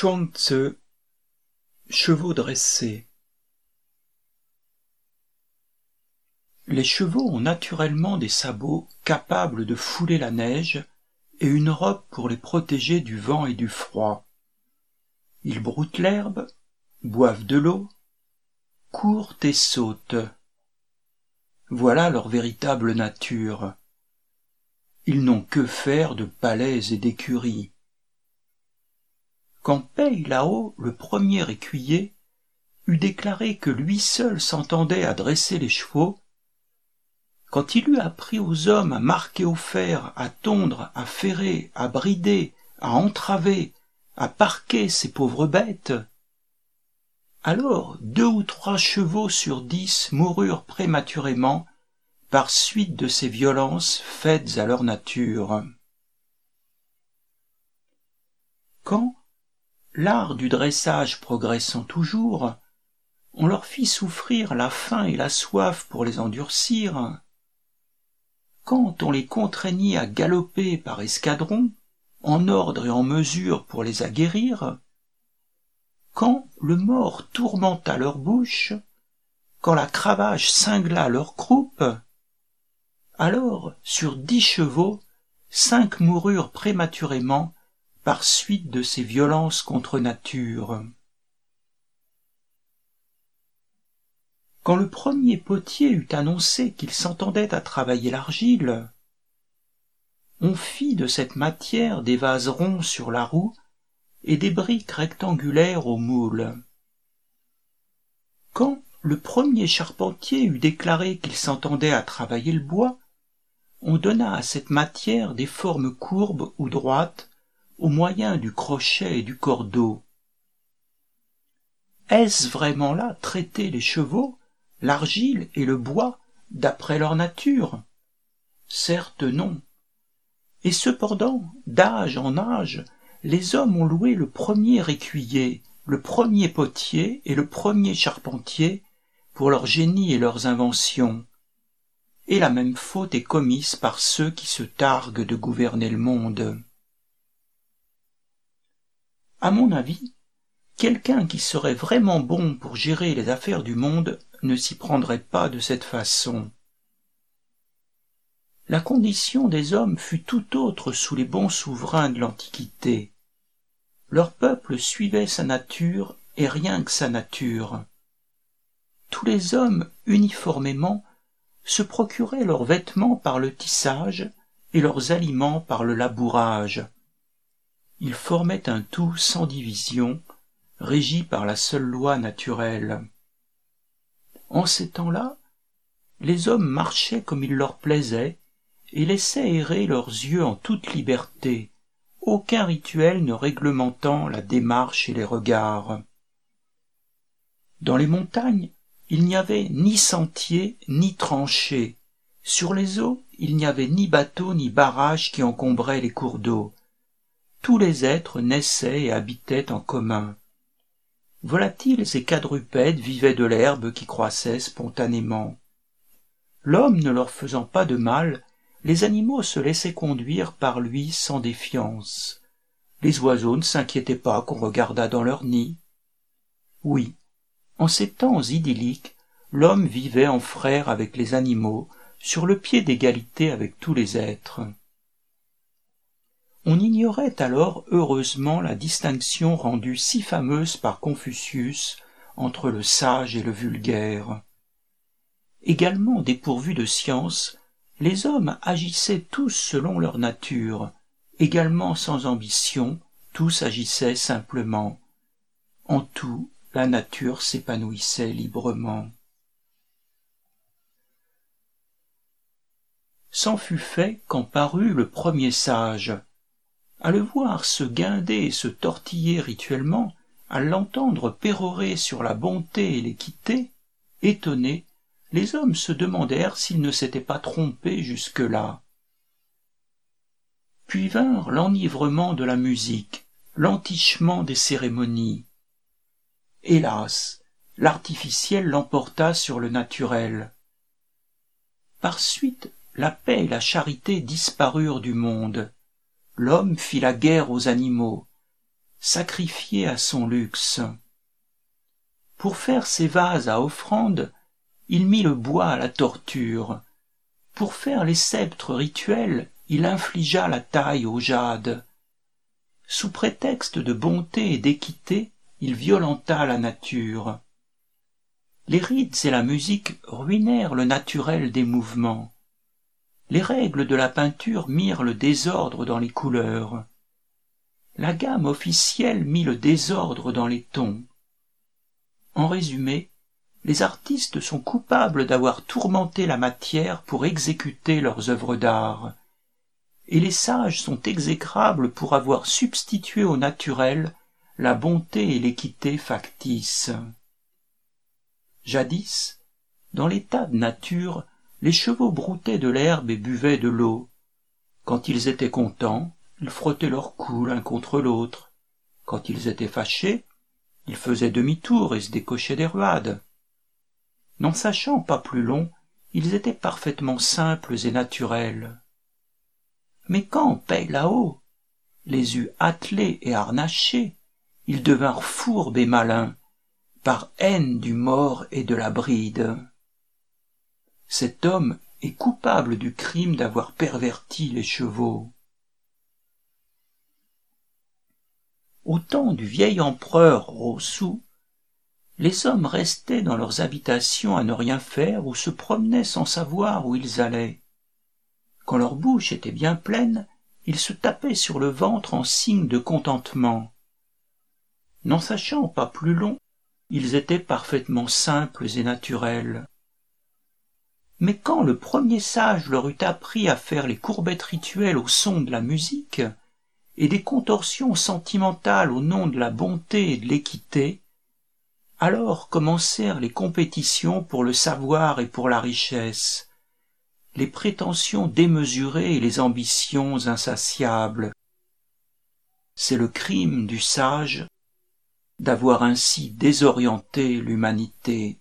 Chuang Tzu Chevaux dressés Les chevaux ont naturellement des sabots capables de fouler la neige et une robe pour les protéger du vent et du froid. Ils broutent l'herbe, boivent de l'eau, courent et sautent. Voilà leur véritable nature. Ils n'ont que faire de palais et d'écuries. Quand Pei Lao, le premier écuyer, eut déclaré que lui seul s'entendait à dresser les chevaux, quand il eut appris aux hommes à marquer au fer, à tondre, à ferrer, à brider, à entraver, à parquer ces pauvres bêtes, alors deux ou trois chevaux sur dix moururent prématurément par suite de ces violences faites à leur nature. Quand, l'art du dressage progressant toujours, on leur fit souffrir la faim et la soif pour les endurcir, quand on les contraignit à galoper par escadron, en ordre et en mesure pour les aguerrir, quand le mort tourmenta leur bouche, quand la cravache cingla leur croupe, alors sur dix chevaux, cinq moururent prématurément par suite de ces violences contre nature. Quand le premier potier eut annoncé qu'il s'entendait à travailler l'argile, on fit de cette matière des vases ronds sur la roue et des briques rectangulaires au moule. Quand le premier charpentier eut déclaré qu'il s'entendait à travailler le bois, on donna à cette matière des formes courbes ou droites au moyen du crochet et du cordeau. Est-ce vraiment là traiter les chevaux l'argile et le bois d'après leur nature? Certes non. Et cependant, d'âge en âge, les hommes ont loué le premier écuyer, le premier potier et le premier charpentier pour leur génie et leurs inventions. Et la même faute est commise par ceux qui se targuent de gouverner le monde. À mon avis, quelqu'un qui serait vraiment bon pour gérer les affaires du monde ne s'y prendrait pas de cette façon. La condition des hommes fut tout autre sous les bons souverains de l'Antiquité. Leur peuple suivait sa nature et rien que sa nature. Tous les hommes, uniformément, se procuraient leurs vêtements par le tissage et leurs aliments par le labourage. Ils formaient un tout sans division, régi par la seule loi naturelle. En ces temps-là, les hommes marchaient comme il leur plaisait et laissaient errer leurs yeux en toute liberté, aucun rituel ne réglementant la démarche et les regards. Dans les montagnes, il n'y avait ni sentier ni tranchées. Sur les eaux, il n'y avait ni bateau ni barrage qui encombraient les cours d'eau. Tous les êtres naissaient et habitaient en commun. Volatiles et quadrupèdes vivaient de l'herbe qui croissait spontanément. L'homme ne leur faisant pas de mal, les animaux se laissaient conduire par lui sans défiance. Les oiseaux ne s'inquiétaient pas qu'on regardât dans leur nid. Oui, en ces temps idylliques, l'homme vivait en frère avec les animaux, sur le pied d'égalité avec tous les êtres. On ignorait alors heureusement la distinction rendue si fameuse par Confucius entre le sage et le vulgaire. Également dépourvus de science, les hommes agissaient tous selon leur nature, également sans ambition, tous agissaient simplement. En tout, la nature s'épanouissait librement. C'en fut fait quand parut le premier sage, à le voir se guinder et se tortiller rituellement, à l'entendre pérorer sur la bonté et l'équité, étonnés, les hommes se demandèrent s'ils ne s'étaient pas trompés jusque-là. Puis vinrent l'enivrement de la musique, l'entichement des cérémonies. Hélas, l'artificiel l'emporta sur le naturel. Par suite, la paix et la charité disparurent du monde l'homme fit la guerre aux animaux, sacrifié à son luxe. Pour faire ses vases à offrande, il mit le bois à la torture. Pour faire les sceptres rituels, il infligea la taille au jade. Sous prétexte de bonté et d'équité, il violenta la nature. Les rites et la musique ruinèrent le naturel des mouvements. Les règles de la peinture mirent le désordre dans les couleurs. La gamme officielle mit le désordre dans les tons. En résumé, les artistes sont coupables d'avoir tourmenté la matière pour exécuter leurs œuvres d'art, et les sages sont exécrables pour avoir substitué au naturel la bonté et l'équité factices. Jadis, dans l'état de nature, les chevaux broutaient de l'herbe et buvaient de l'eau. Quand ils étaient contents, ils frottaient leurs cou l'un contre l'autre. Quand ils étaient fâchés, ils faisaient demi-tour et se décochaient des ruades. N'en sachant pas plus long, ils étaient parfaitement simples et naturels. Mais quand, paix là-haut, les eut attelés et harnachés, ils devinrent fourbes et malins, par haine du mort et de la bride. Cet homme est coupable du crime d'avoir perverti les chevaux. Au temps du vieil empereur Rossou, les hommes restaient dans leurs habitations à ne rien faire ou se promenaient sans savoir où ils allaient. Quand leur bouche était bien pleine, ils se tapaient sur le ventre en signe de contentement. N'en sachant pas plus long, ils étaient parfaitement simples et naturels. Mais quand le premier sage leur eut appris à faire les courbettes rituelles au son de la musique, et des contorsions sentimentales au nom de la bonté et de l'équité, alors commencèrent les compétitions pour le savoir et pour la richesse, les prétentions démesurées et les ambitions insatiables. C'est le crime du sage d'avoir ainsi désorienté l'humanité.